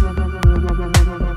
Thank.